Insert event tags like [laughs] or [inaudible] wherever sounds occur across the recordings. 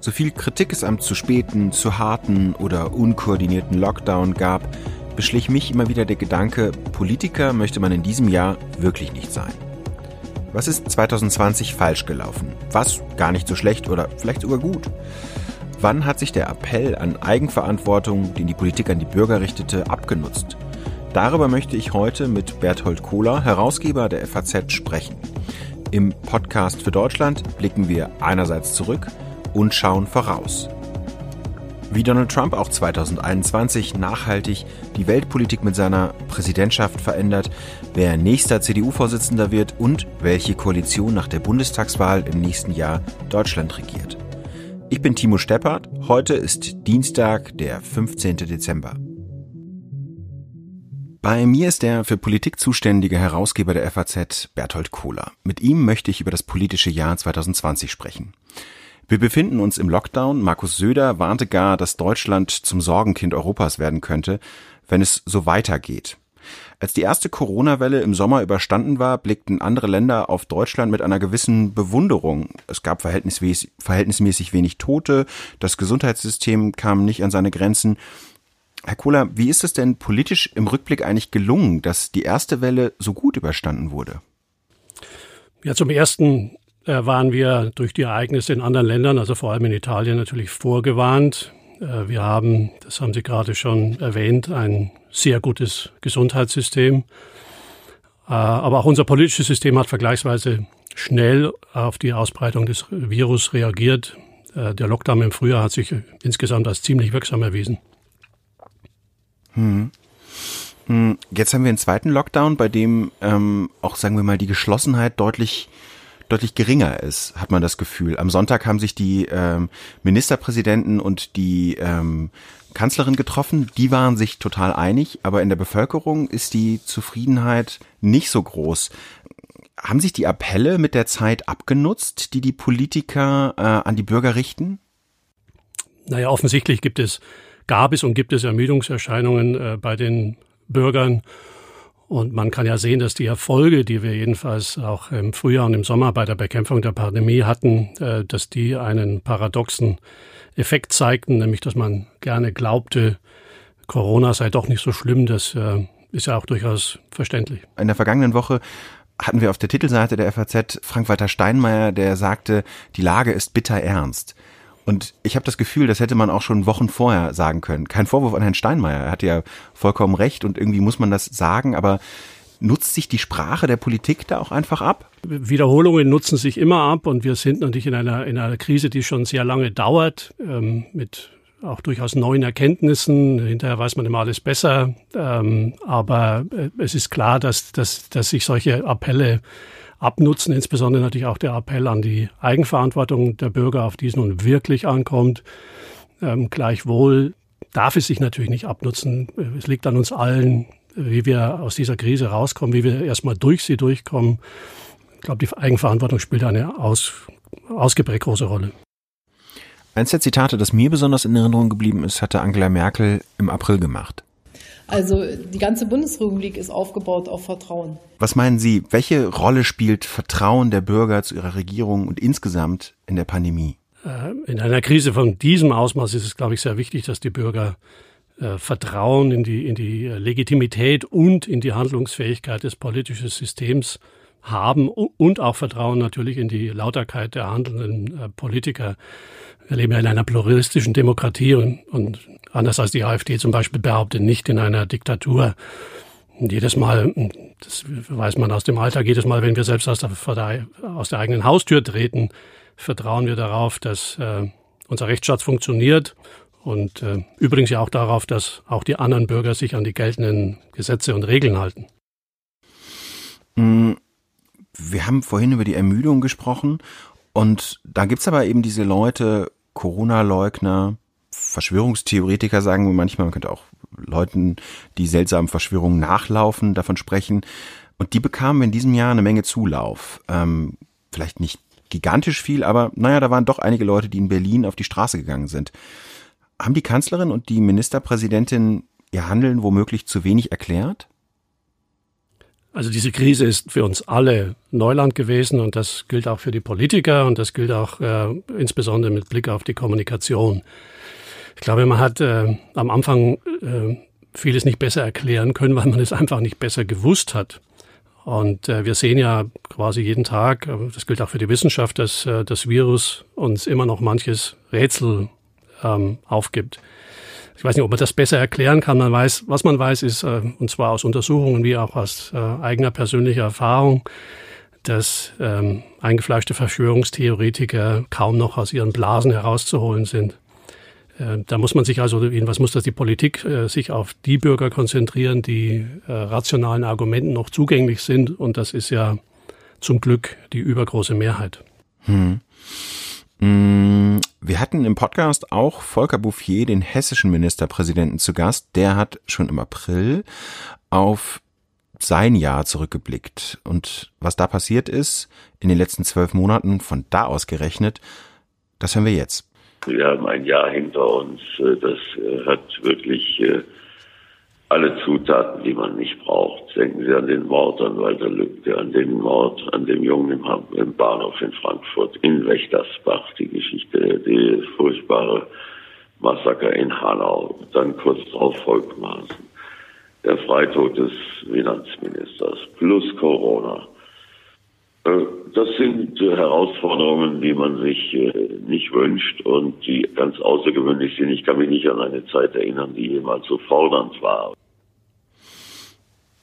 So viel Kritik es am zu späten, zu harten oder unkoordinierten Lockdown gab, beschlich mich immer wieder der Gedanke, Politiker möchte man in diesem Jahr wirklich nicht sein. Was ist 2020 falsch gelaufen? Was gar nicht so schlecht oder vielleicht sogar gut? Wann hat sich der Appell an Eigenverantwortung, den die Politik an die Bürger richtete, abgenutzt? Darüber möchte ich heute mit Berthold Kohler, Herausgeber der FAZ, sprechen. Im Podcast für Deutschland blicken wir einerseits zurück und schauen voraus. Wie Donald Trump auch 2021 nachhaltig die Weltpolitik mit seiner Präsidentschaft verändert, wer nächster CDU-Vorsitzender wird und welche Koalition nach der Bundestagswahl im nächsten Jahr Deutschland regiert. Ich bin Timo Steppert. Heute ist Dienstag, der 15. Dezember. Bei mir ist der für Politik zuständige Herausgeber der FAZ, Berthold Kohler. Mit ihm möchte ich über das politische Jahr 2020 sprechen. Wir befinden uns im Lockdown. Markus Söder warnte gar, dass Deutschland zum Sorgenkind Europas werden könnte, wenn es so weitergeht. Als die erste Corona-Welle im Sommer überstanden war, blickten andere Länder auf Deutschland mit einer gewissen Bewunderung. Es gab verhältnismäßig, verhältnismäßig wenig Tote, das Gesundheitssystem kam nicht an seine Grenzen. Herr Kohler, wie ist es denn politisch im Rückblick eigentlich gelungen, dass die erste Welle so gut überstanden wurde? Ja, zum ersten äh, waren wir durch die Ereignisse in anderen Ländern, also vor allem in Italien, natürlich vorgewarnt. Äh, wir haben, das haben Sie gerade schon erwähnt, ein sehr gutes Gesundheitssystem. Äh, aber auch unser politisches System hat vergleichsweise schnell auf die Ausbreitung des Virus reagiert. Der Lockdown im Frühjahr hat sich insgesamt als ziemlich wirksam erwiesen. Hm. hm. Jetzt haben wir einen zweiten Lockdown, bei dem ähm, auch, sagen wir mal, die Geschlossenheit deutlich deutlich geringer ist, hat man das Gefühl. Am Sonntag haben sich die ähm, Ministerpräsidenten und die ähm, Kanzlerin getroffen. Die waren sich total einig, aber in der Bevölkerung ist die Zufriedenheit nicht so groß. Haben sich die Appelle mit der Zeit abgenutzt, die die Politiker äh, an die Bürger richten? Naja, offensichtlich gibt es, gab es und gibt es Ermüdungserscheinungen äh, bei den Bürgern. Und man kann ja sehen, dass die Erfolge, die wir jedenfalls auch im Frühjahr und im Sommer bei der Bekämpfung der Pandemie hatten, äh, dass die einen paradoxen Effekt zeigten, nämlich dass man gerne glaubte, Corona sei doch nicht so schlimm. Das äh, ist ja auch durchaus verständlich. In der vergangenen Woche hatten wir auf der Titelseite der FAZ Frank-Walter Steinmeier, der sagte, die Lage ist bitter ernst. Und ich habe das Gefühl, das hätte man auch schon Wochen vorher sagen können. Kein Vorwurf an Herrn Steinmeier, er hat ja vollkommen recht und irgendwie muss man das sagen, aber nutzt sich die Sprache der Politik da auch einfach ab? Wiederholungen nutzen sich immer ab und wir sind natürlich in einer, in einer Krise, die schon sehr lange dauert, ähm, mit auch durchaus neuen Erkenntnissen. Hinterher weiß man immer alles besser. Ähm, aber äh, es ist klar, dass, dass, dass sich solche Appelle abnutzen, insbesondere natürlich auch der Appell an die Eigenverantwortung der Bürger, auf die es nun wirklich ankommt. Ähm, gleichwohl darf es sich natürlich nicht abnutzen. Es liegt an uns allen, wie wir aus dieser Krise rauskommen, wie wir erstmal durch sie durchkommen. Ich glaube, die Eigenverantwortung spielt eine aus, ausgeprägt große Rolle. Eins der Zitate, das mir besonders in Erinnerung geblieben ist, hatte Angela Merkel im April gemacht. Also die ganze Bundesrepublik ist aufgebaut auf Vertrauen. Was meinen Sie, welche Rolle spielt Vertrauen der Bürger zu ihrer Regierung und insgesamt in der Pandemie? Äh, in einer Krise von diesem Ausmaß ist es, glaube ich, sehr wichtig, dass die Bürger äh, Vertrauen in die, in die Legitimität und in die Handlungsfähigkeit des politischen Systems haben und auch Vertrauen natürlich in die Lauterkeit der handelnden äh, Politiker. Wir leben ja in einer pluralistischen Demokratie und, und anders als die AfD zum Beispiel behauptet, nicht in einer Diktatur. Und jedes Mal, das weiß man aus dem Alltag, jedes Mal, wenn wir selbst aus der, aus der eigenen Haustür treten, vertrauen wir darauf, dass äh, unser Rechtsstaat funktioniert und äh, übrigens ja auch darauf, dass auch die anderen Bürger sich an die geltenden Gesetze und Regeln halten. Mm, wir haben vorhin über die Ermüdung gesprochen und da gibt's aber eben diese Leute, Corona-Leugner, Verschwörungstheoretiker sagen wir manchmal, man könnte auch Leuten, die seltsamen Verschwörungen nachlaufen, davon sprechen. Und die bekamen in diesem Jahr eine Menge Zulauf. Ähm, vielleicht nicht gigantisch viel, aber naja, da waren doch einige Leute, die in Berlin auf die Straße gegangen sind. Haben die Kanzlerin und die Ministerpräsidentin ihr Handeln womöglich zu wenig erklärt? Also diese Krise ist für uns alle Neuland gewesen und das gilt auch für die Politiker und das gilt auch äh, insbesondere mit Blick auf die Kommunikation. Ich glaube, man hat äh, am Anfang äh, vieles nicht besser erklären können, weil man es einfach nicht besser gewusst hat. Und äh, wir sehen ja quasi jeden Tag, äh, das gilt auch für die Wissenschaft, dass äh, das Virus uns immer noch manches Rätsel ähm, aufgibt. Ich weiß nicht, ob man das besser erklären kann. Man weiß, was man weiß, ist, äh, und zwar aus Untersuchungen wie auch aus äh, eigener persönlicher Erfahrung, dass ähm, eingefleischte Verschwörungstheoretiker kaum noch aus ihren Blasen herauszuholen sind. Äh, da muss man sich also, was muss das die Politik, äh, sich auf die Bürger konzentrieren, die äh, rationalen Argumenten noch zugänglich sind. Und das ist ja zum Glück die übergroße Mehrheit. Hm. Hm. Wir hatten im Podcast auch Volker Bouffier, den hessischen Ministerpräsidenten, zu Gast. Der hat schon im April auf sein Jahr zurückgeblickt. Und was da passiert ist in den letzten zwölf Monaten, von da aus gerechnet, das hören wir jetzt. Wir haben ein Jahr hinter uns, das hat wirklich äh, alle Zutaten, die man nicht braucht. Denken Sie an den Mord an Walter Lübcke, an den Mord an dem Jungen im, im Bahnhof in Frankfurt, in Wächtersbach, die Geschichte, die furchtbare Massaker in Hanau, dann kurz darauf Volkmaßen, der Freitod des Finanzministers plus Corona. Äh, das sind Herausforderungen, die man sich äh, nicht wünscht und die ganz außergewöhnlich sind. Ich kann mich nicht an eine Zeit erinnern, die jemals so fordernd war.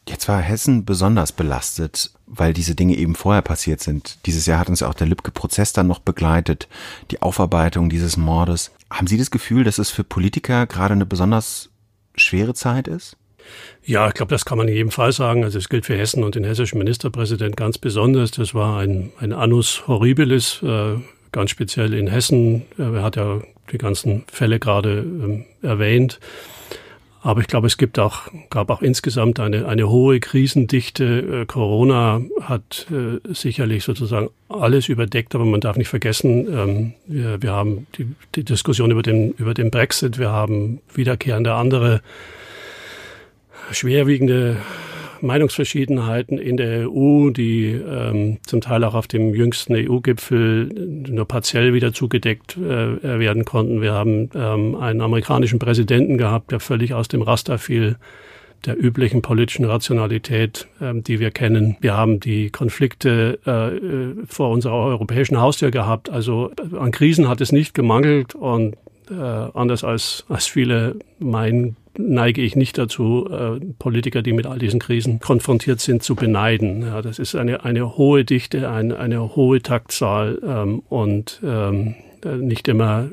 Jetzt war Hessen besonders belastet, weil diese Dinge eben vorher passiert sind. Dieses Jahr hat uns ja auch der Lübcke-Prozess dann noch begleitet, die Aufarbeitung dieses Mordes. Haben Sie das Gefühl, dass es für Politiker gerade eine besonders schwere Zeit ist? Ja, ich glaube, das kann man in jedem Fall sagen. Also es gilt für Hessen und den hessischen Ministerpräsident ganz besonders. Das war ein, ein Annus Horribilis, äh, ganz speziell in Hessen. Er hat ja die ganzen Fälle gerade ähm, erwähnt. Aber ich glaube, es gibt auch, gab auch insgesamt eine, eine hohe Krisendichte. Äh, Corona hat äh, sicherlich sozusagen alles überdeckt, aber man darf nicht vergessen, ähm, wir, wir haben die, die Diskussion über den, über den Brexit, wir haben wiederkehrende andere schwerwiegende Meinungsverschiedenheiten in der EU, die ähm, zum Teil auch auf dem jüngsten EU-Gipfel nur partiell wieder zugedeckt äh, werden konnten. Wir haben ähm, einen amerikanischen Präsidenten gehabt, der völlig aus dem Raster fiel der üblichen politischen Rationalität, ähm, die wir kennen. Wir haben die Konflikte äh, vor unserer europäischen Haustür gehabt. Also an Krisen hat es nicht gemangelt und äh, anders als, als viele meinen, neige ich nicht dazu, äh, Politiker, die mit all diesen Krisen konfrontiert sind, zu beneiden. Ja, das ist eine, eine hohe Dichte, ein, eine hohe Taktzahl ähm, und ähm, nicht immer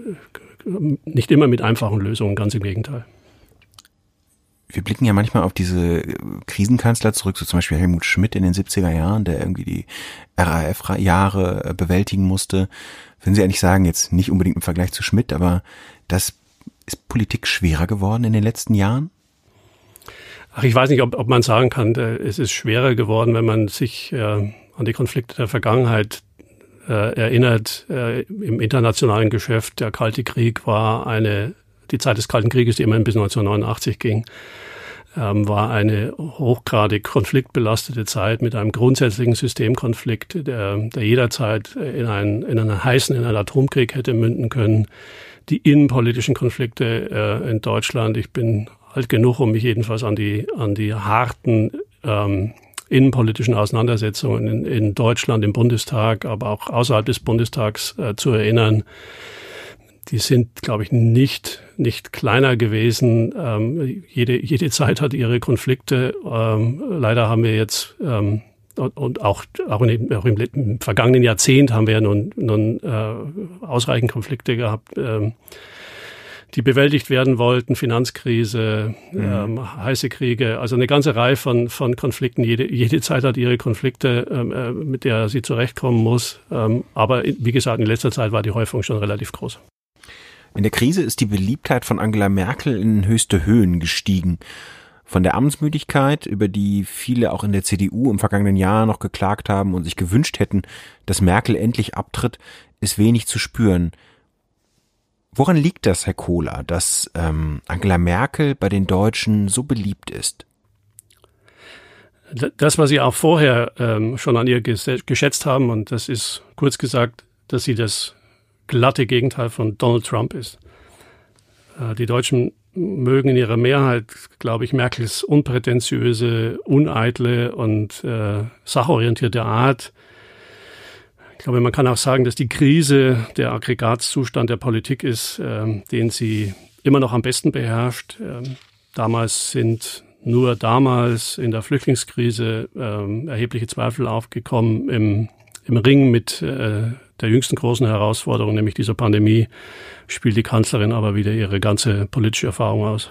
nicht immer mit einfachen Lösungen, ganz im Gegenteil. Wir blicken ja manchmal auf diese Krisenkanzler zurück, so zum Beispiel Helmut Schmidt in den 70er Jahren, der irgendwie die RAF-Jahre bewältigen musste. Würden Sie eigentlich sagen, jetzt nicht unbedingt im Vergleich zu Schmidt, aber das ist Politik schwerer geworden in den letzten Jahren? Ach, ich weiß nicht, ob, ob man sagen kann, äh, es ist schwerer geworden, wenn man sich äh, an die Konflikte der Vergangenheit äh, erinnert. Äh, Im internationalen Geschäft, der Kalte Krieg war eine, die Zeit des Kalten Krieges, die immerhin bis 1989 ging, ähm, war eine hochgradig konfliktbelastete Zeit mit einem grundsätzlichen Systemkonflikt, der, der jederzeit in einen, in einen heißen, in einen Atomkrieg hätte münden können die innenpolitischen Konflikte äh, in Deutschland. Ich bin alt genug, um mich jedenfalls an die, an die harten ähm, innenpolitischen Auseinandersetzungen in, in Deutschland, im Bundestag, aber auch außerhalb des Bundestags äh, zu erinnern. Die sind, glaube ich, nicht, nicht kleiner gewesen. Ähm, jede, jede Zeit hat ihre Konflikte. Ähm, leider haben wir jetzt ähm, und auch, auch, in, auch, im, vergangenen Jahrzehnt haben wir ja nun, nun äh, ausreichend Konflikte gehabt, ähm, die bewältigt werden wollten, Finanzkrise, mhm. ähm, heiße Kriege, also eine ganze Reihe von, von Konflikten. Jede, jede Zeit hat ihre Konflikte, ähm, äh, mit der sie zurechtkommen muss. Ähm, aber wie gesagt, in letzter Zeit war die Häufung schon relativ groß. In der Krise ist die Beliebtheit von Angela Merkel in höchste Höhen gestiegen. Von der Amtsmüdigkeit, über die viele auch in der CDU im vergangenen Jahr noch geklagt haben und sich gewünscht hätten, dass Merkel endlich abtritt, ist wenig zu spüren. Woran liegt das, Herr Kohler, dass ähm, Angela Merkel bei den Deutschen so beliebt ist? Das, was Sie auch vorher ähm, schon an ihr geschätzt haben, und das ist kurz gesagt, dass sie das glatte Gegenteil von Donald Trump ist. Äh, die Deutschen mögen in ihrer Mehrheit, glaube ich, Merkels unprätentiöse, uneitle und äh, sachorientierte Art. Ich glaube, man kann auch sagen, dass die Krise der Aggregatzustand der Politik ist, äh, den sie immer noch am besten beherrscht. Äh, damals sind nur damals in der Flüchtlingskrise äh, erhebliche Zweifel aufgekommen im, im Ring mit äh, der jüngsten großen Herausforderung, nämlich dieser Pandemie, spielt die Kanzlerin aber wieder ihre ganze politische Erfahrung aus.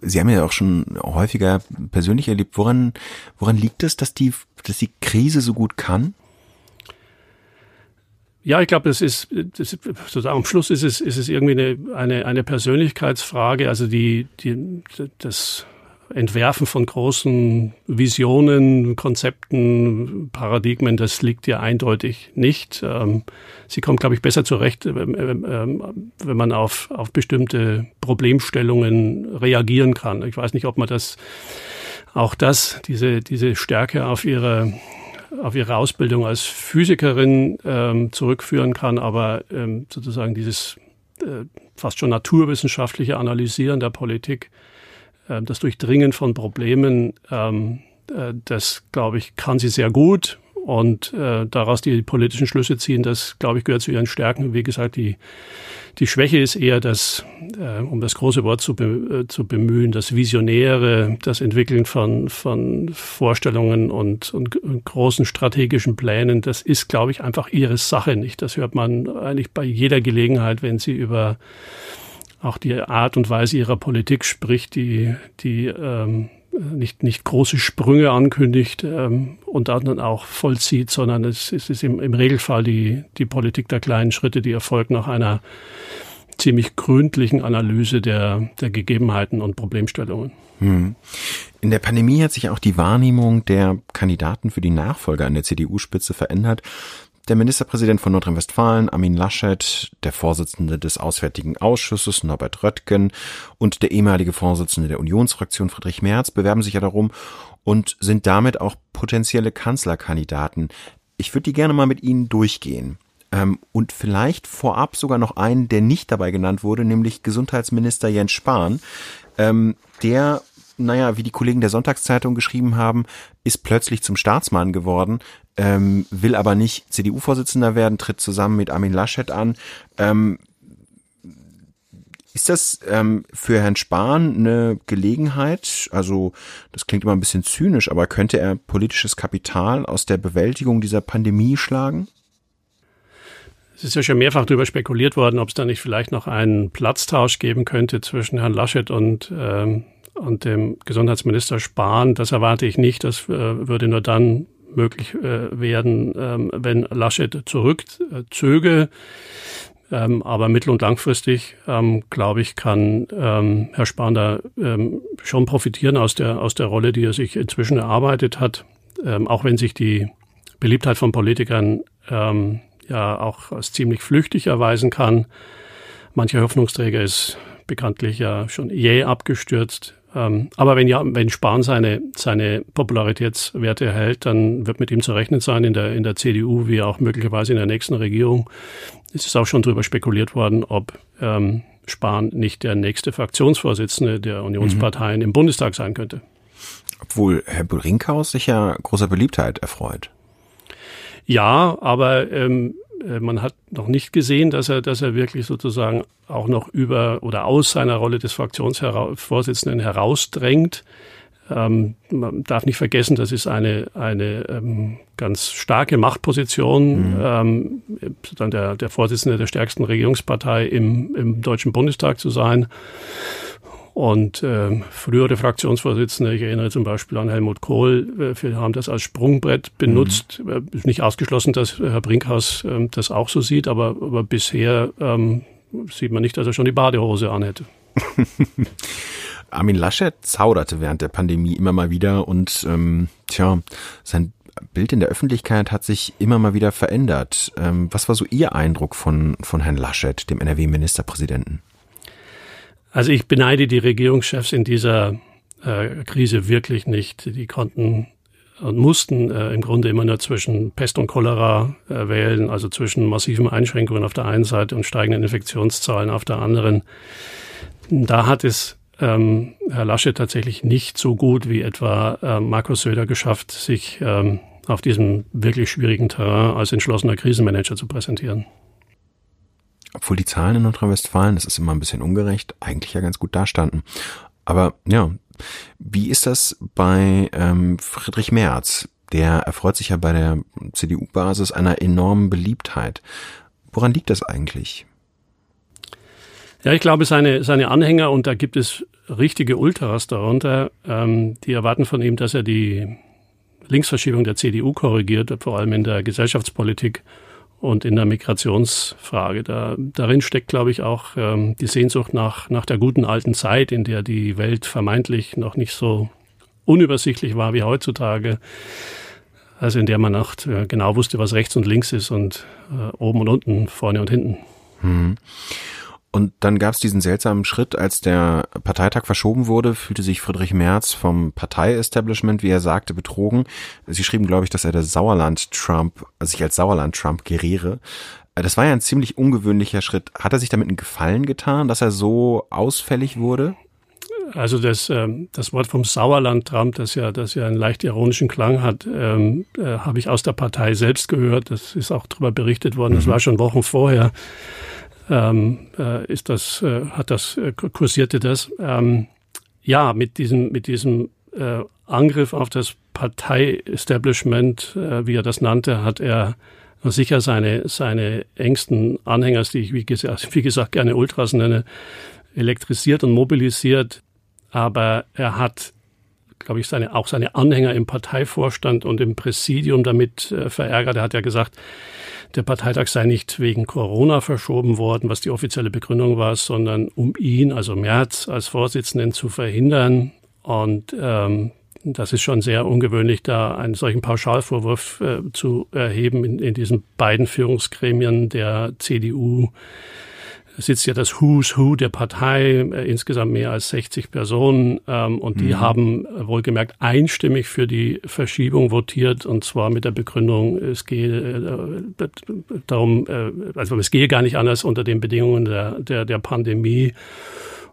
Sie haben ja auch schon häufiger persönlich erlebt. Woran, woran liegt es, dass die, dass die Krise so gut kann? Ja, ich glaube, das ist, das sozusagen am Schluss ist es, ist es irgendwie eine, eine, eine Persönlichkeitsfrage. Also die, die, das Entwerfen von großen Visionen, Konzepten, Paradigmen, das liegt ihr eindeutig nicht. Ähm, sie kommt, glaube ich, besser zurecht, ähm, ähm, wenn man auf, auf bestimmte Problemstellungen reagieren kann. Ich weiß nicht, ob man das auch das, diese, diese Stärke auf ihre auf ihre Ausbildung als Physikerin ähm, zurückführen kann, aber ähm, sozusagen dieses äh, fast schon naturwissenschaftliche Analysieren der Politik, äh, das Durchdringen von Problemen, ähm, äh, das glaube ich, kann sie sehr gut und äh, daraus die politischen Schlüsse ziehen, das glaube ich gehört zu ihren Stärken. Wie gesagt, die die Schwäche ist eher das, äh, um das große Wort zu, be äh, zu bemühen, das Visionäre, das Entwickeln von, von Vorstellungen und, und, und großen strategischen Plänen. Das ist, glaube ich, einfach ihre Sache nicht. Das hört man eigentlich bei jeder Gelegenheit, wenn sie über auch die Art und Weise ihrer Politik spricht, die, die ähm, nicht, nicht große Sprünge ankündigt ähm, und dann auch vollzieht, sondern es, es ist im, im Regelfall die, die Politik der kleinen Schritte, die erfolgt nach einer ziemlich gründlichen Analyse der, der Gegebenheiten und Problemstellungen. Hm. In der Pandemie hat sich auch die Wahrnehmung der Kandidaten für die Nachfolger an der CDU-Spitze verändert. Der Ministerpräsident von Nordrhein-Westfalen, Armin Laschet, der Vorsitzende des Auswärtigen Ausschusses, Norbert Röttgen, und der ehemalige Vorsitzende der Unionsfraktion, Friedrich Merz, bewerben sich ja darum und sind damit auch potenzielle Kanzlerkandidaten. Ich würde die gerne mal mit Ihnen durchgehen. Ähm, und vielleicht vorab sogar noch einen, der nicht dabei genannt wurde, nämlich Gesundheitsminister Jens Spahn. Ähm, der naja, wie die Kollegen der Sonntagszeitung geschrieben haben, ist plötzlich zum Staatsmann geworden, ähm, will aber nicht CDU-Vorsitzender werden, tritt zusammen mit Armin Laschet an. Ähm, ist das ähm, für Herrn Spahn eine Gelegenheit? Also, das klingt immer ein bisschen zynisch, aber könnte er politisches Kapital aus der Bewältigung dieser Pandemie schlagen? Es ist ja schon mehrfach darüber spekuliert worden, ob es da nicht vielleicht noch einen Platztausch geben könnte zwischen Herrn Laschet und ähm, und dem Gesundheitsminister Spahn. Das erwarte ich nicht. Das äh, würde nur dann möglich äh, werden, ähm, wenn Laschet zurückzöge. Ähm, aber mittel- und langfristig, ähm, glaube ich, kann Herr Spahn da schon profitieren aus der, aus der Rolle, die er sich inzwischen erarbeitet hat. Auch wenn sich die Beliebtheit von Politikern ja auch als ziemlich flüchtig erweisen kann. Mancher Hoffnungsträger ist bekanntlich ja schon jäh abgestürzt. Ähm, aber wenn ja, wenn Spahn seine, seine Popularitätswerte erhält, dann wird mit ihm zu rechnen sein in der, in der CDU, wie auch möglicherweise in der nächsten Regierung. Es ist auch schon darüber spekuliert worden, ob ähm, Spahn nicht der nächste Fraktionsvorsitzende der Unionsparteien mhm. im Bundestag sein könnte. Obwohl Herr Brinkhaus sich ja großer Beliebtheit erfreut. Ja, aber ähm, äh, man hat noch nicht gesehen, dass er, dass er wirklich sozusagen auch noch über oder aus seiner Rolle des Fraktionsvorsitzenden herausdrängt. Ähm, man darf nicht vergessen, das ist eine, eine ähm, ganz starke Machtposition, mhm. ähm, dann der, der Vorsitzende der stärksten Regierungspartei im, im Deutschen Bundestag zu sein. Und äh, frühere Fraktionsvorsitzende, ich erinnere zum Beispiel an Helmut Kohl, äh, wir haben das als Sprungbrett benutzt. Mhm. Ist nicht ausgeschlossen, dass Herr Brinkhaus äh, das auch so sieht, aber, aber bisher ähm, sieht man nicht, dass er schon die Badehose anhätte. [laughs] Armin Laschet zauderte während der Pandemie immer mal wieder und ähm, tja, sein Bild in der Öffentlichkeit hat sich immer mal wieder verändert. Ähm, was war so Ihr Eindruck von, von Herrn Laschet, dem NRW-Ministerpräsidenten? Also ich beneide die Regierungschefs in dieser äh, Krise wirklich nicht. Die konnten und mussten äh, im Grunde immer nur zwischen Pest und Cholera äh, wählen, also zwischen massiven Einschränkungen auf der einen Seite und steigenden Infektionszahlen auf der anderen. Da hat es ähm, Herr Laschet tatsächlich nicht so gut wie etwa äh, Markus Söder geschafft, sich ähm, auf diesem wirklich schwierigen Terrain als entschlossener Krisenmanager zu präsentieren. Obwohl die Zahlen in Nordrhein-Westfalen, das ist immer ein bisschen ungerecht, eigentlich ja ganz gut dastanden. Aber ja, wie ist das bei ähm, Friedrich Merz? Der erfreut sich ja bei der CDU-Basis einer enormen Beliebtheit. Woran liegt das eigentlich? Ja, ich glaube, seine, seine Anhänger, und da gibt es richtige Ultras darunter, ähm, die erwarten von ihm, dass er die Linksverschiebung der CDU korrigiert, vor allem in der Gesellschaftspolitik und in der Migrationsfrage. Da, darin steckt, glaube ich, auch ähm, die Sehnsucht nach, nach der guten alten Zeit, in der die Welt vermeintlich noch nicht so unübersichtlich war wie heutzutage. Also in der man auch äh, genau wusste, was rechts und links ist und äh, oben und unten, vorne und hinten. Hm. Und dann gab es diesen seltsamen Schritt, als der Parteitag verschoben wurde, fühlte sich Friedrich Merz vom Partei-Establishment, wie er sagte, betrogen. Sie schrieben, glaube ich, dass er der Sauerland-Trump, also sich als Sauerland-Trump geriere. Das war ja ein ziemlich ungewöhnlicher Schritt. Hat er sich damit einen Gefallen getan, dass er so ausfällig wurde? Also das, ähm, das Wort vom Sauerland-Trump, das ja, das ja einen leicht ironischen Klang hat, ähm, äh, habe ich aus der Partei selbst gehört. Das ist auch darüber berichtet worden. Das mhm. war schon Wochen vorher ähm, äh, ist das, äh, hat das, äh, kursierte das. Ähm, ja, mit diesem, mit diesem äh, Angriff auf das Partei-Establishment, äh, wie er das nannte, hat er sicher seine, seine engsten Anhänger, die ich wie gesagt, [laughs] wie gesagt gerne Ultras nenne, elektrisiert und mobilisiert. Aber er hat, glaube ich, seine, auch seine Anhänger im Parteivorstand und im Präsidium damit äh, verärgert. Er hat ja gesagt, der Parteitag sei nicht wegen Corona verschoben worden, was die offizielle Begründung war, sondern um ihn, also Merz, als Vorsitzenden zu verhindern. Und ähm, das ist schon sehr ungewöhnlich, da einen solchen Pauschalvorwurf äh, zu erheben in, in diesen beiden Führungsgremien der CDU sitzt ja das Who's Who der Partei, äh, insgesamt mehr als 60 Personen. Ähm, und die mhm. haben äh, wohlgemerkt einstimmig für die Verschiebung votiert und zwar mit der Begründung, es gehe äh, darum, äh, also es gehe gar nicht anders unter den Bedingungen der, der, der Pandemie.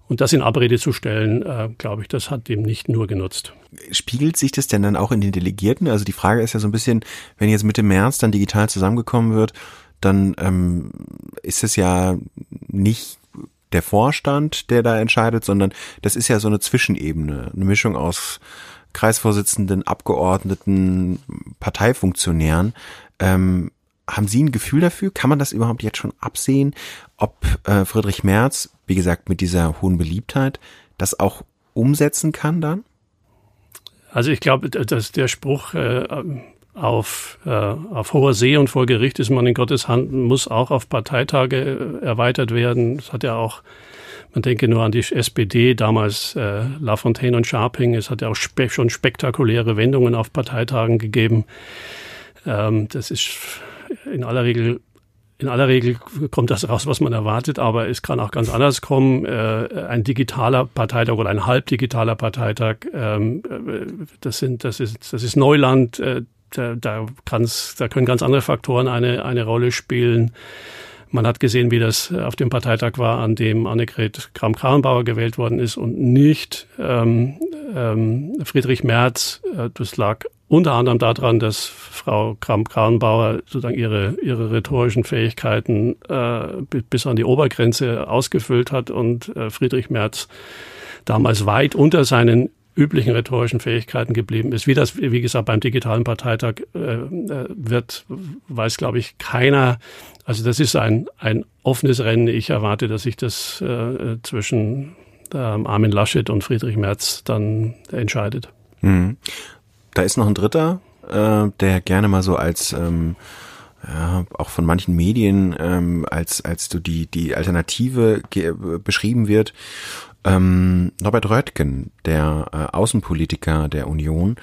Und das in Abrede zu stellen, äh, glaube ich, das hat dem nicht nur genutzt. Spiegelt sich das denn dann auch in den Delegierten? Also die Frage ist ja so ein bisschen, wenn jetzt Mitte März dann digital zusammengekommen wird, dann ähm, ist es ja nicht der Vorstand, der da entscheidet, sondern das ist ja so eine Zwischenebene, eine Mischung aus Kreisvorsitzenden, Abgeordneten, Parteifunktionären. Ähm, haben Sie ein Gefühl dafür? Kann man das überhaupt jetzt schon absehen, ob äh, Friedrich Merz, wie gesagt, mit dieser hohen Beliebtheit, das auch umsetzen kann dann? Also ich glaube, dass der Spruch, äh, auf, äh, auf hoher See und vor Gericht ist man in Gottes Hand, muss auch auf Parteitage äh, erweitert werden. Das hat ja auch, man denke nur an die SPD, damals äh, Lafontaine und Scharping, es hat ja auch spe schon spektakuläre Wendungen auf Parteitagen gegeben. Ähm, das ist in aller Regel in aller Regel kommt das raus, was man erwartet, aber es kann auch ganz anders kommen. Äh, ein digitaler Parteitag oder ein halbdigitaler Parteitag, ähm, äh, das sind, das ist, das ist Neuland. Da, da, kann's, da können ganz andere Faktoren eine, eine Rolle spielen. Man hat gesehen, wie das auf dem Parteitag war, an dem Annegret Kramp-Karrenbauer gewählt worden ist und nicht ähm, ähm, Friedrich Merz. Äh, das lag unter anderem daran, dass Frau Kramp-Karrenbauer sozusagen ihre, ihre rhetorischen Fähigkeiten äh, bis an die Obergrenze ausgefüllt hat und äh, Friedrich Merz damals weit unter seinen üblichen rhetorischen Fähigkeiten geblieben ist. Wie das, wie gesagt, beim digitalen Parteitag äh, äh, wird, weiß, glaube ich, keiner. Also das ist ein, ein offenes Rennen. Ich erwarte, dass sich das äh, zwischen ähm, Armin Laschet und Friedrich Merz dann entscheidet. Mhm. Da ist noch ein dritter, äh, der gerne mal so als ähm ja, auch von manchen Medien ähm, als als du die die Alternative beschrieben wird ähm, Norbert Röttgen, der äh, Außenpolitiker der Union,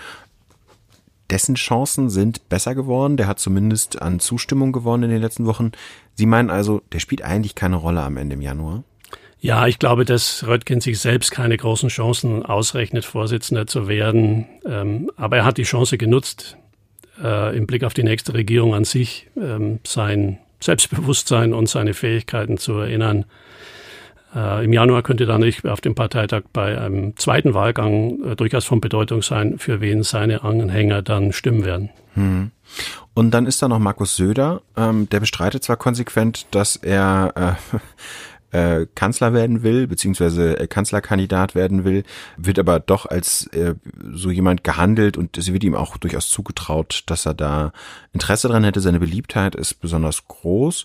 dessen Chancen sind besser geworden. Der hat zumindest an Zustimmung gewonnen in den letzten Wochen. Sie meinen also, der spielt eigentlich keine Rolle am Ende im Januar? Ja, ich glaube, dass Röttgen sich selbst keine großen Chancen ausrechnet, Vorsitzender zu werden. Ähm, aber er hat die Chance genutzt, äh, im Blick auf die nächste Regierung an sich ähm, sein Selbstbewusstsein und seine Fähigkeiten zu erinnern. Äh, Im Januar könnte dann nicht auf dem Parteitag bei einem zweiten Wahlgang äh, durchaus von Bedeutung sein, für wen seine Anhänger dann stimmen werden. Hm. Und dann ist da noch Markus Söder, ähm, der bestreitet zwar konsequent, dass er äh, [laughs] äh, Kanzler werden will, beziehungsweise äh, Kanzlerkandidat werden will, wird aber doch als äh, so jemand gehandelt und es wird ihm auch durchaus zugetraut, dass er da Interesse dran hätte. Seine Beliebtheit ist besonders groß.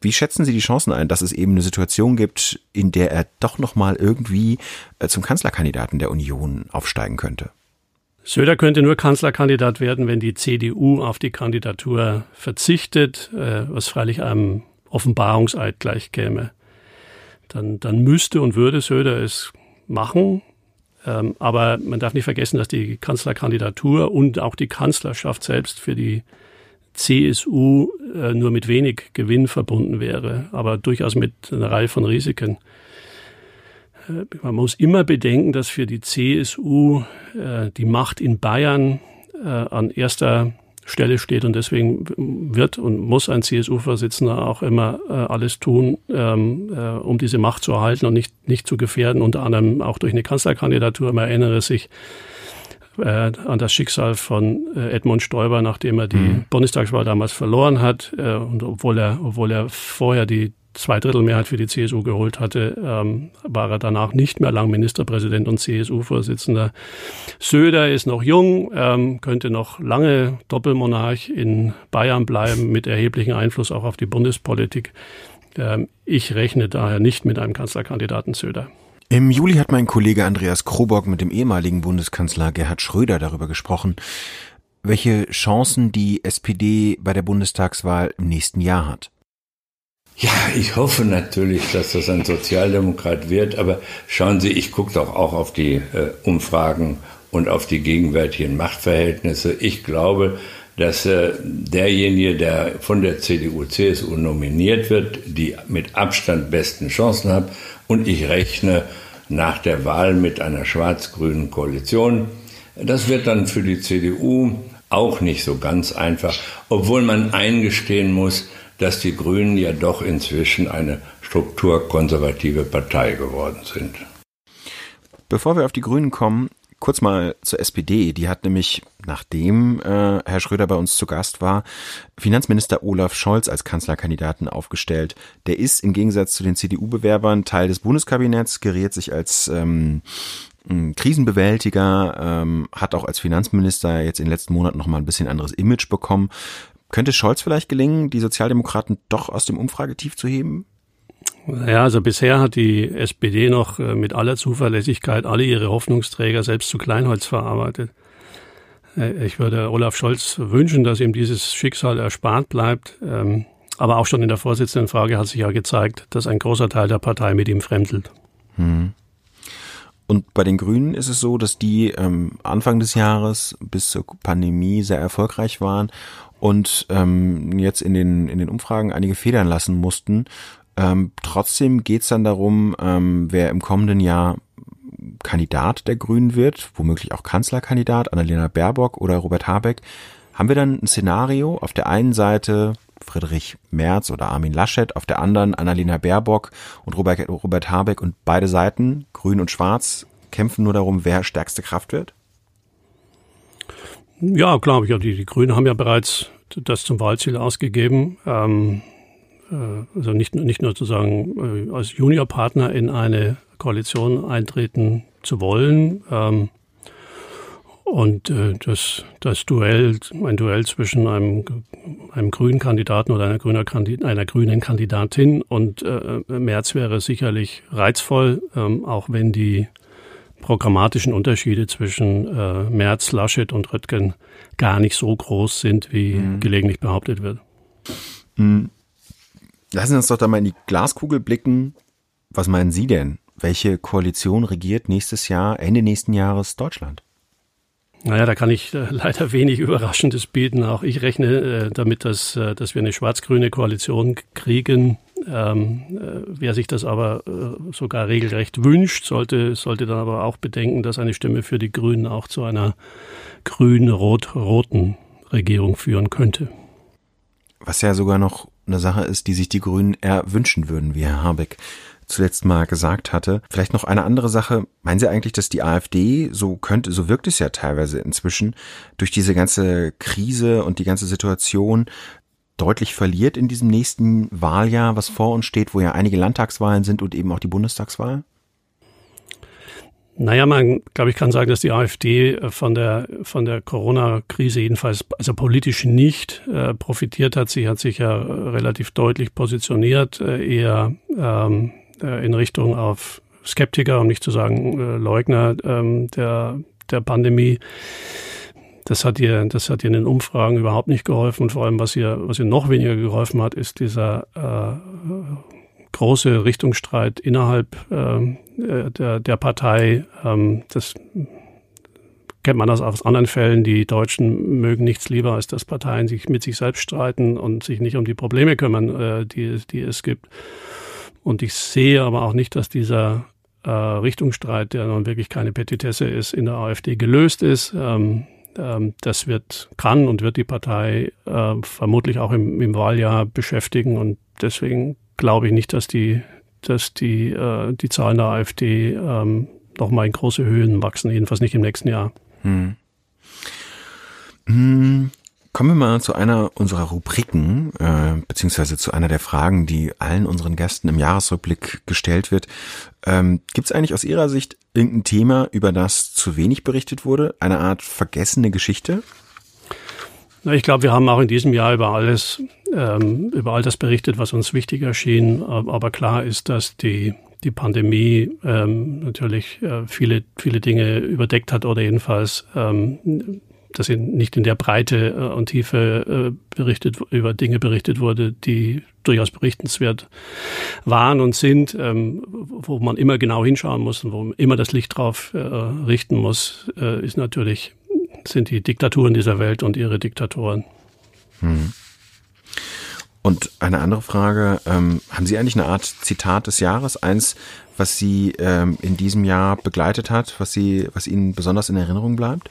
Wie schätzen Sie die Chancen ein, dass es eben eine Situation gibt, in der er doch nochmal irgendwie äh, zum Kanzlerkandidaten der Union aufsteigen könnte? Söder könnte nur Kanzlerkandidat werden, wenn die CDU auf die Kandidatur verzichtet, äh, was freilich einem Offenbarungseid gleich käme dann, dann müsste und würde Söder es machen. Ähm, aber man darf nicht vergessen, dass die Kanzlerkandidatur und auch die Kanzlerschaft selbst für die CSU äh, nur mit wenig Gewinn verbunden wäre, aber durchaus mit einer Reihe von Risiken. Äh, man muss immer bedenken, dass für die CSU äh, die Macht in Bayern äh, an erster Stelle steht und deswegen wird und muss ein CSU-Vorsitzender auch immer äh, alles tun, ähm, äh, um diese Macht zu erhalten und nicht, nicht zu gefährden, unter anderem auch durch eine Kanzlerkandidatur. Man erinnere sich äh, an das Schicksal von äh, Edmund Stoiber, nachdem er die mhm. Bundestagswahl damals verloren hat äh, und obwohl er, obwohl er vorher die Zweidrittelmehrheit für die CSU geholt hatte, ähm, war er danach nicht mehr lang Ministerpräsident und CSU-Vorsitzender. Söder ist noch jung, ähm, könnte noch lange Doppelmonarch in Bayern bleiben, mit erheblichem Einfluss auch auf die Bundespolitik. Ähm, ich rechne daher nicht mit einem Kanzlerkandidaten Söder. Im Juli hat mein Kollege Andreas Krobock mit dem ehemaligen Bundeskanzler Gerhard Schröder darüber gesprochen, welche Chancen die SPD bei der Bundestagswahl im nächsten Jahr hat. Ja, ich hoffe natürlich, dass das ein Sozialdemokrat wird, aber schauen Sie, ich gucke doch auch auf die äh, Umfragen und auf die gegenwärtigen Machtverhältnisse. Ich glaube, dass äh, derjenige, der von der CDU, CSU nominiert wird, die mit Abstand besten Chancen hat. Und ich rechne nach der Wahl mit einer schwarz-grünen Koalition. Das wird dann für die CDU auch nicht so ganz einfach, obwohl man eingestehen muss, dass die Grünen ja doch inzwischen eine strukturkonservative Partei geworden sind. Bevor wir auf die Grünen kommen, kurz mal zur SPD. Die hat nämlich, nachdem äh, Herr Schröder bei uns zu Gast war, Finanzminister Olaf Scholz als Kanzlerkandidaten aufgestellt. Der ist im Gegensatz zu den CDU-Bewerbern Teil des Bundeskabinetts, geriert sich als ähm, Krisenbewältiger, ähm, hat auch als Finanzminister jetzt in den letzten Monaten noch mal ein bisschen anderes Image bekommen. Könnte Scholz vielleicht gelingen, die Sozialdemokraten doch aus dem Umfragetief zu heben? Ja, also bisher hat die SPD noch äh, mit aller Zuverlässigkeit alle ihre Hoffnungsträger selbst zu Kleinholz verarbeitet. Äh, ich würde Olaf Scholz wünschen, dass ihm dieses Schicksal erspart bleibt. Ähm, aber auch schon in der Vorsitzendenfrage hat sich ja gezeigt, dass ein großer Teil der Partei mit ihm fremdelt. Hm. Und bei den Grünen ist es so, dass die ähm, Anfang des Jahres bis zur Pandemie sehr erfolgreich waren und ähm, jetzt in den, in den Umfragen einige Federn lassen mussten. Ähm, trotzdem geht's dann darum, ähm, wer im kommenden Jahr Kandidat der Grünen wird, womöglich auch Kanzlerkandidat, Annalena Baerbock oder Robert Habeck. Haben wir dann ein Szenario, auf der einen Seite Friedrich Merz oder Armin Laschet, auf der anderen Annalena Baerbock und Robert, Robert Habeck und beide Seiten, Grün und Schwarz, kämpfen nur darum, wer stärkste Kraft wird? Ja, glaube ich. Die, die Grünen haben ja bereits das zum Wahlziel ausgegeben. Ähm, äh, also nicht, nicht nur zu sagen, äh, als Juniorpartner in eine Koalition eintreten zu wollen. Ähm, und äh, das, das Duell, ein Duell zwischen einem, einem grünen Kandidaten oder einer, grüner Kandid einer grünen Kandidatin und äh, März wäre sicherlich reizvoll, ähm, auch wenn die programmatischen Unterschiede zwischen äh, Merz, Laschet und Röttgen gar nicht so groß sind, wie mhm. gelegentlich behauptet wird. Mhm. Lassen Sie uns doch da mal in die Glaskugel blicken. Was meinen Sie denn? Welche Koalition regiert nächstes Jahr, Ende nächsten Jahres Deutschland? Naja, da kann ich äh, leider wenig Überraschendes bieten. Auch ich rechne äh, damit, dass, äh, dass wir eine schwarz-grüne Koalition kriegen. Ähm, äh, wer sich das aber sogar regelrecht wünscht, sollte, sollte dann aber auch bedenken, dass eine Stimme für die Grünen auch zu einer grün-rot-roten Regierung führen könnte. Was ja sogar noch eine Sache ist, die sich die Grünen eher wünschen würden, wie Herr Habeck zuletzt mal gesagt hatte. Vielleicht noch eine andere Sache. Meinen Sie eigentlich, dass die AfD, so könnte, so wirkt es ja teilweise inzwischen, durch diese ganze Krise und die ganze Situation deutlich verliert in diesem nächsten Wahljahr, was vor uns steht, wo ja einige Landtagswahlen sind und eben auch die Bundestagswahl? Naja, man, glaube ich, kann sagen, dass die AfD äh, von der, von der Corona-Krise jedenfalls, also politisch nicht äh, profitiert hat. Sie hat sich ja äh, relativ deutlich positioniert, äh, eher ähm, äh, in Richtung auf Skeptiker, um nicht zu sagen äh, Leugner ähm, der, der Pandemie. Das hat ihr, das hat ihr in den Umfragen überhaupt nicht geholfen. Und vor allem, was ihr, was ihr noch weniger geholfen hat, ist dieser äh, große Richtungsstreit innerhalb ähm, äh, der, der Partei. Ähm, das kennt man das aus anderen Fällen. Die Deutschen mögen nichts lieber, als dass Parteien sich mit sich selbst streiten und sich nicht um die Probleme kümmern, äh, die, die es gibt. Und ich sehe aber auch nicht, dass dieser äh, Richtungsstreit, der nun wirklich keine Petitesse ist, in der AfD gelöst ist. Ähm, ähm, das wird, kann und wird die Partei äh, vermutlich auch im, im Wahljahr beschäftigen und deswegen glaube ich nicht, dass die, dass die, äh, die Zahlen der AfD ähm, nochmal in große Höhen wachsen, jedenfalls nicht im nächsten Jahr. Hm. Hm. Kommen wir mal zu einer unserer Rubriken, äh, beziehungsweise zu einer der Fragen, die allen unseren Gästen im Jahresrückblick gestellt wird. Ähm, Gibt es eigentlich aus Ihrer Sicht irgendein Thema, über das zu wenig berichtet wurde? Eine Art vergessene Geschichte? Na, ich glaube, wir haben auch in diesem Jahr über alles, ähm, über all das berichtet, was uns wichtig erschien. Aber klar ist, dass die die Pandemie ähm, natürlich äh, viele, viele Dinge überdeckt hat oder jedenfalls ähm, dass nicht in der Breite äh, und Tiefe äh, berichtet, über Dinge berichtet wurde, die durchaus berichtenswert waren und sind, ähm, wo man immer genau hinschauen muss und wo man immer das Licht drauf äh, richten muss, ist natürlich, sind die Diktaturen dieser Welt und ihre Diktatoren. Hm. Und eine andere Frage, ähm, haben Sie eigentlich eine Art Zitat des Jahres, eins, was Sie ähm, in diesem Jahr begleitet hat, was Sie, was Ihnen besonders in Erinnerung bleibt?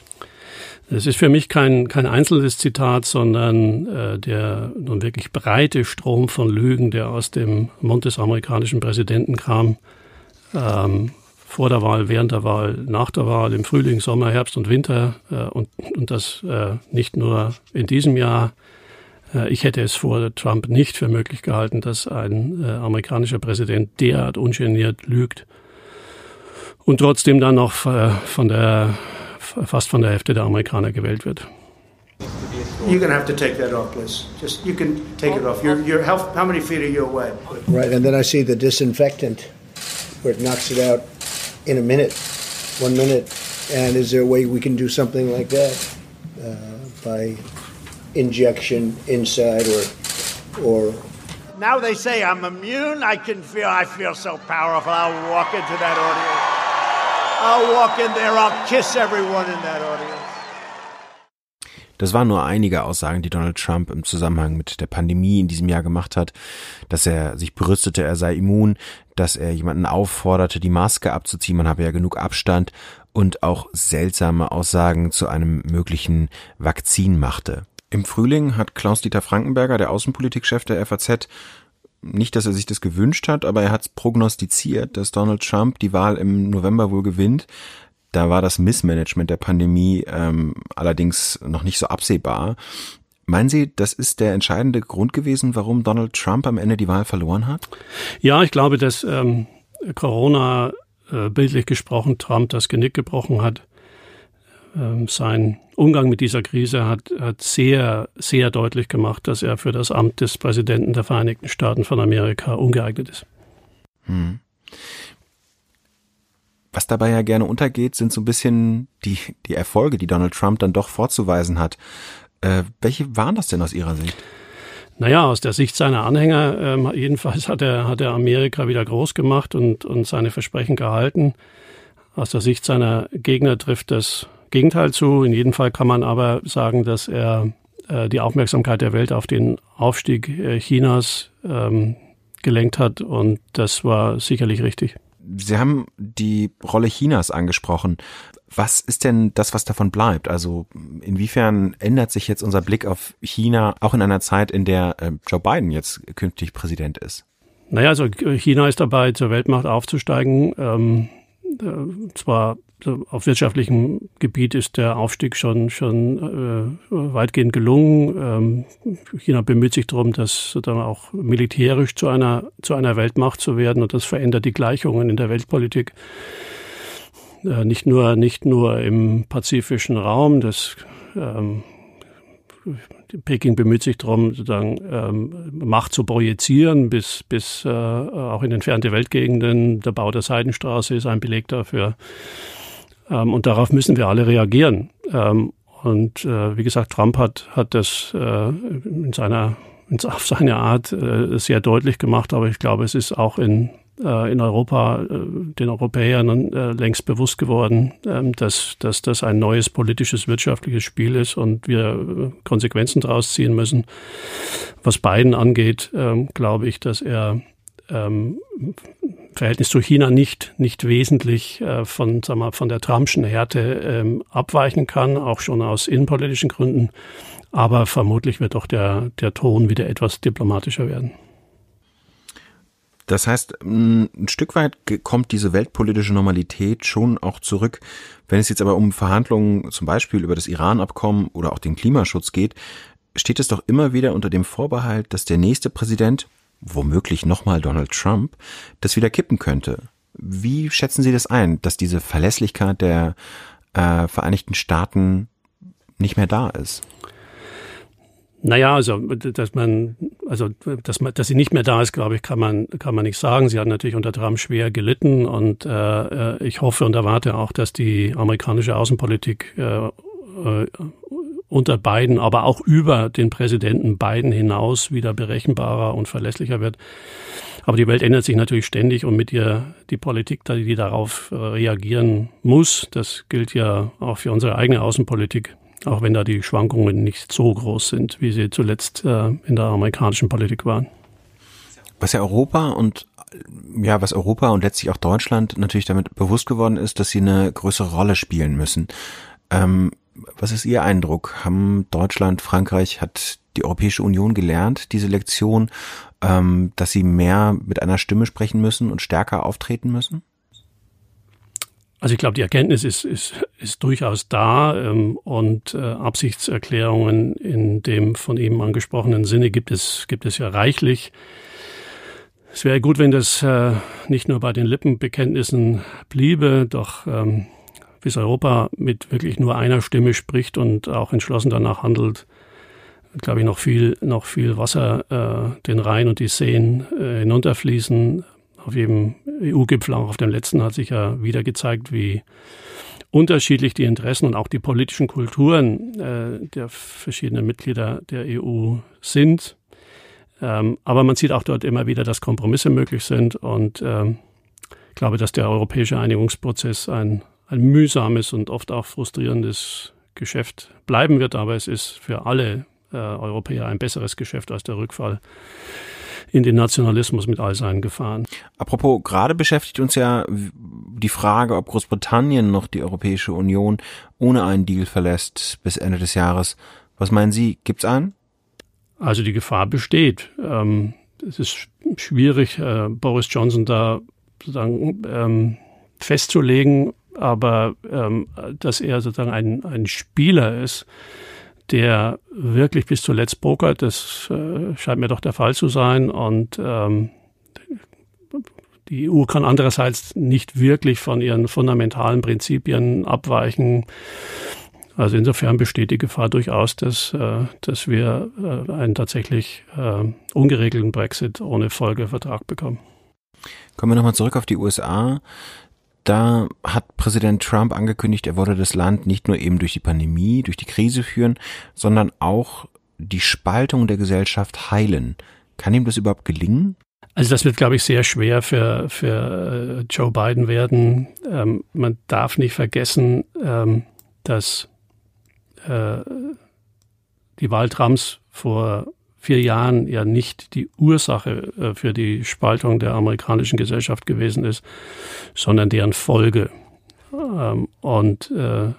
Es ist für mich kein, kein einzelnes Zitat, sondern äh, der nun wirklich breite Strom von Lügen, der aus dem Mund des amerikanischen Präsidenten kam, ähm, vor der Wahl, während der Wahl, nach der Wahl, im Frühling, Sommer, Herbst und Winter äh, und, und das äh, nicht nur in diesem Jahr. Äh, ich hätte es vor Trump nicht für möglich gehalten, dass ein äh, amerikanischer Präsident derart ungeniert lügt und trotzdem dann noch äh, von der fast von der Hälfte der Amerikaner gewählt wird. You're going to have to take that off, please. Just you can take it off. You're, you're how, how many feet are you away? Right, and then I see the disinfectant, where it knocks it out in a minute, one minute. And is there a way we can do something like that uh, by injection inside or or? Now they say I'm immune. I can feel. I feel so powerful. I'll walk into that audience. I'll walk in there, I'll kiss everyone in that audience. Das waren nur einige Aussagen, die Donald Trump im Zusammenhang mit der Pandemie in diesem Jahr gemacht hat, dass er sich brüstete, er sei immun, dass er jemanden aufforderte, die Maske abzuziehen, man habe ja genug Abstand und auch seltsame Aussagen zu einem möglichen Vakzin machte. Im Frühling hat Klaus-Dieter Frankenberger, der Außenpolitikchef der FAZ, nicht, dass er sich das gewünscht hat, aber er hat prognostiziert, dass Donald Trump die Wahl im November wohl gewinnt. Da war das Missmanagement der Pandemie ähm, allerdings noch nicht so absehbar. Meinen Sie, das ist der entscheidende Grund gewesen, warum Donald Trump am Ende die Wahl verloren hat? Ja, ich glaube, dass ähm, Corona äh, bildlich gesprochen Trump das Genick gebrochen hat. Ähm, sein Umgang mit dieser Krise hat, hat sehr, sehr deutlich gemacht, dass er für das Amt des Präsidenten der Vereinigten Staaten von Amerika ungeeignet ist. Hm. Was dabei ja gerne untergeht, sind so ein bisschen die, die Erfolge, die Donald Trump dann doch vorzuweisen hat. Äh, welche waren das denn aus Ihrer Sicht? Naja, aus der Sicht seiner Anhänger, ähm, jedenfalls hat er, hat er Amerika wieder groß gemacht und, und seine Versprechen gehalten. Aus der Sicht seiner Gegner trifft das Gegenteil zu. In jedem Fall kann man aber sagen, dass er äh, die Aufmerksamkeit der Welt auf den Aufstieg äh, Chinas, ähm, gelenkt hat und das war sicherlich richtig. Sie haben die Rolle Chinas angesprochen. Was ist denn das, was davon bleibt? Also inwiefern ändert sich jetzt unser Blick auf China auch in einer Zeit, in der äh, Joe Biden jetzt künftig Präsident ist? Naja, also China ist dabei, zur Weltmacht aufzusteigen. Ähm, äh, zwar auf wirtschaftlichem Gebiet ist der Aufstieg schon, schon äh, weitgehend gelungen. Ähm, China bemüht sich darum, das dann auch militärisch zu einer, zu einer Weltmacht zu werden und das verändert die Gleichungen in der Weltpolitik. Äh, nicht, nur, nicht nur im pazifischen Raum, das ähm, Peking bemüht sich darum, sozusagen ähm, Macht zu projizieren bis, bis äh, auch in entfernte Weltgegenden. Der Bau der Seidenstraße ist ein Beleg dafür. Ähm, und darauf müssen wir alle reagieren. Ähm, und äh, wie gesagt, Trump hat, hat das äh, in seiner, auf seine Art äh, sehr deutlich gemacht, aber ich glaube, es ist auch in, äh, in Europa äh, den Europäern äh, längst bewusst geworden, ähm, dass, dass das ein neues politisches, wirtschaftliches Spiel ist und wir Konsequenzen daraus ziehen müssen. Was Biden angeht, ähm, glaube ich, dass er ähm, Verhältnis zu China nicht, nicht wesentlich äh, von, sagen wir, von der Trumpschen Härte ähm, abweichen kann, auch schon aus innenpolitischen Gründen. Aber vermutlich wird auch der, der Ton wieder etwas diplomatischer werden. Das heißt, ein Stück weit kommt diese weltpolitische Normalität schon auch zurück. Wenn es jetzt aber um Verhandlungen zum Beispiel über das Iran-Abkommen oder auch den Klimaschutz geht, steht es doch immer wieder unter dem Vorbehalt, dass der nächste Präsident, womöglich nochmal Donald Trump, das wieder kippen könnte. Wie schätzen Sie das ein, dass diese Verlässlichkeit der äh, Vereinigten Staaten nicht mehr da ist? Naja, also dass man, also dass man, dass sie nicht mehr da ist, glaube ich, kann man kann man nicht sagen. Sie hat natürlich unter Trump schwer gelitten und äh, äh ich hoffe und erwarte auch, dass die amerikanische Außenpolitik äh, äh, unter Biden, aber auch über den Präsidenten Biden hinaus wieder berechenbarer und verlässlicher wird. Aber die Welt ändert sich natürlich ständig und mit ihr die Politik, die darauf äh, reagieren muss. Das gilt ja auch für unsere eigene Außenpolitik, auch wenn da die Schwankungen nicht so groß sind, wie sie zuletzt äh, in der amerikanischen Politik waren. Was ja Europa und ja, was Europa und letztlich auch Deutschland natürlich damit bewusst geworden ist, dass sie eine größere Rolle spielen müssen. Ähm, was ist Ihr Eindruck? Haben Deutschland, Frankreich, hat die Europäische Union gelernt, diese Lektion, ähm, dass sie mehr mit einer Stimme sprechen müssen und stärker auftreten müssen? Also ich glaube, die Erkenntnis ist, ist, ist durchaus da ähm, und äh, Absichtserklärungen in dem von ihm angesprochenen Sinne gibt es, gibt es ja reichlich. Es wäre gut, wenn das äh, nicht nur bei den Lippenbekenntnissen bliebe, doch ähm, bis Europa mit wirklich nur einer Stimme spricht und auch entschlossen danach handelt, glaube ich, noch viel, noch viel Wasser äh, den Rhein und die Seen äh, hinunterfließen. Auf jedem EU-Gipfel, auch auf dem letzten, hat sich ja wieder gezeigt, wie unterschiedlich die Interessen und auch die politischen Kulturen äh, der verschiedenen Mitglieder der EU sind. Ähm, aber man sieht auch dort immer wieder, dass Kompromisse möglich sind und ähm, ich glaube, dass der europäische Einigungsprozess ein, ein mühsames und oft auch frustrierendes Geschäft bleiben wird, aber es ist für alle äh, Europäer ein besseres Geschäft als der Rückfall in den Nationalismus mit all seinen Gefahren. Apropos, gerade beschäftigt uns ja die Frage, ob Großbritannien noch die Europäische Union ohne einen Deal verlässt bis Ende des Jahres. Was meinen Sie? Gibt's einen? Also die Gefahr besteht. Ähm, es ist schwierig, äh, Boris Johnson da sozusagen ähm, festzulegen, aber ähm, dass er sozusagen ein, ein Spieler ist, der wirklich bis zuletzt pokert, das äh, scheint mir doch der Fall zu sein. Und ähm, die EU kann andererseits nicht wirklich von ihren fundamentalen Prinzipien abweichen. Also insofern besteht die Gefahr durchaus, dass, äh, dass wir äh, einen tatsächlich äh, ungeregelten Brexit ohne Folgevertrag bekommen. Kommen wir nochmal zurück auf die USA. Da hat Präsident Trump angekündigt, er wolle das Land nicht nur eben durch die Pandemie, durch die Krise führen, sondern auch die Spaltung der Gesellschaft heilen. Kann ihm das überhaupt gelingen? Also das wird, glaube ich, sehr schwer für, für äh, Joe Biden werden. Ähm, man darf nicht vergessen, ähm, dass äh, die Wahl Trumps vor vier Jahren ja nicht die Ursache äh, für die Spaltung der amerikanischen Gesellschaft gewesen ist, sondern deren Folge. Ähm, und äh,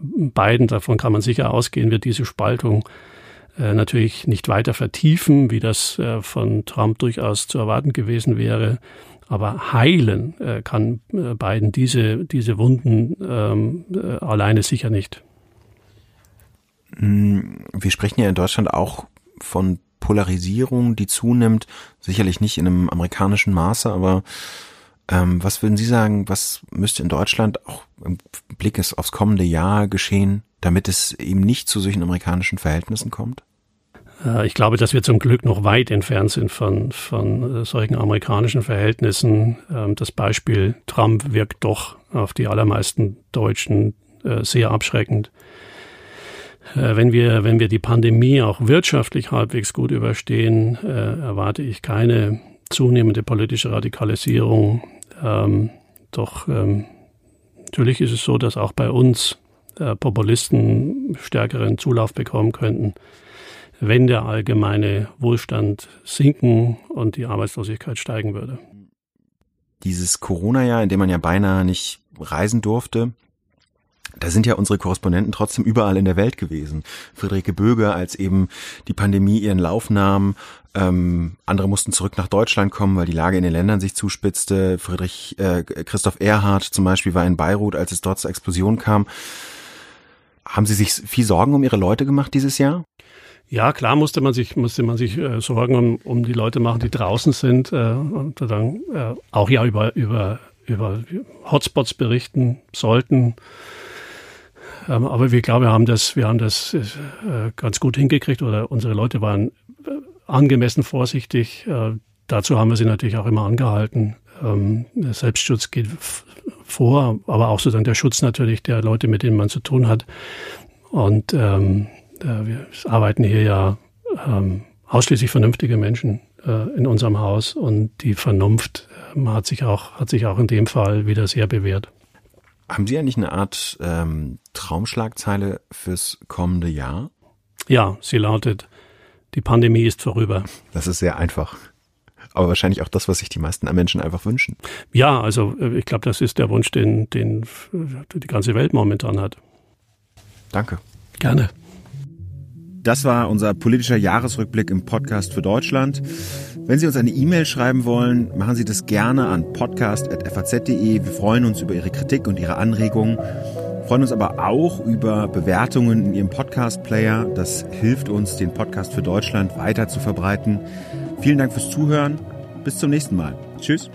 beiden, davon kann man sicher ausgehen, wird diese Spaltung äh, natürlich nicht weiter vertiefen, wie das von Trump durchaus zu erwarten gewesen wäre. Aber heilen kann Biden diese, diese Wunden ähm, alleine sicher nicht. Hm, wir sprechen ja in Deutschland auch von Polarisierung, die zunimmt, sicherlich nicht in einem amerikanischen Maße, aber ähm, was würden Sie sagen, was müsste in Deutschland auch im Blick aufs kommende Jahr geschehen, damit es eben nicht zu solchen amerikanischen Verhältnissen kommt? Äh, ich glaube, dass wir zum Glück noch weit entfernt sind von, von äh, solchen amerikanischen Verhältnissen. Ähm, das Beispiel Trump wirkt doch auf die allermeisten Deutschen äh, sehr abschreckend. Äh, wenn wir, wenn wir die Pandemie auch wirtschaftlich halbwegs gut überstehen, äh, erwarte ich keine zunehmende politische Radikalisierung. Ähm, doch ähm, natürlich ist es so, dass auch bei uns äh, Populisten stärkeren Zulauf bekommen könnten, wenn der allgemeine Wohlstand sinken und die Arbeitslosigkeit steigen würde. Dieses Corona-Jahr, in dem man ja beinahe nicht reisen durfte, da sind ja unsere Korrespondenten trotzdem überall in der Welt gewesen. Friederike Böge, als eben die Pandemie ihren Lauf nahm, ähm, andere mussten zurück nach Deutschland kommen, weil die Lage in den Ländern sich zuspitzte. Friedrich äh, Christoph Erhard zum Beispiel war in Beirut, als es dort zur Explosion kam. Haben Sie sich viel Sorgen um Ihre Leute gemacht dieses Jahr? Ja, klar musste man sich, musste man sich äh, Sorgen um, um die Leute machen, die draußen sind äh, und dann äh, auch ja über, über, über Hotspots berichten sollten. Ähm, aber wir glauben, wir haben das, wir haben das äh, ganz gut hingekriegt oder unsere Leute waren äh, angemessen vorsichtig. Äh, dazu haben wir sie natürlich auch immer angehalten. Ähm, Selbstschutz geht vor, aber auch sozusagen der Schutz natürlich der Leute, mit denen man zu tun hat. Und ähm, wir arbeiten hier ja ausschließlich vernünftige Menschen in unserem Haus und die Vernunft hat sich auch hat sich auch in dem Fall wieder sehr bewährt. Haben Sie eigentlich eine Art ähm, Traumschlagzeile fürs kommende Jahr? Ja, sie lautet, die Pandemie ist vorüber. Das ist sehr einfach. Aber wahrscheinlich auch das, was sich die meisten Menschen einfach wünschen. Ja, also äh, ich glaube, das ist der Wunsch, den, den die ganze Welt momentan hat. Danke. Gerne. Das war unser politischer Jahresrückblick im Podcast für Deutschland. Wenn Sie uns eine E-Mail schreiben wollen, machen Sie das gerne an podcast.faz.de. Wir freuen uns über Ihre Kritik und Ihre Anregungen. Freuen uns aber auch über Bewertungen in Ihrem Podcast-Player. Das hilft uns, den Podcast für Deutschland weiter zu verbreiten. Vielen Dank fürs Zuhören. Bis zum nächsten Mal. Tschüss.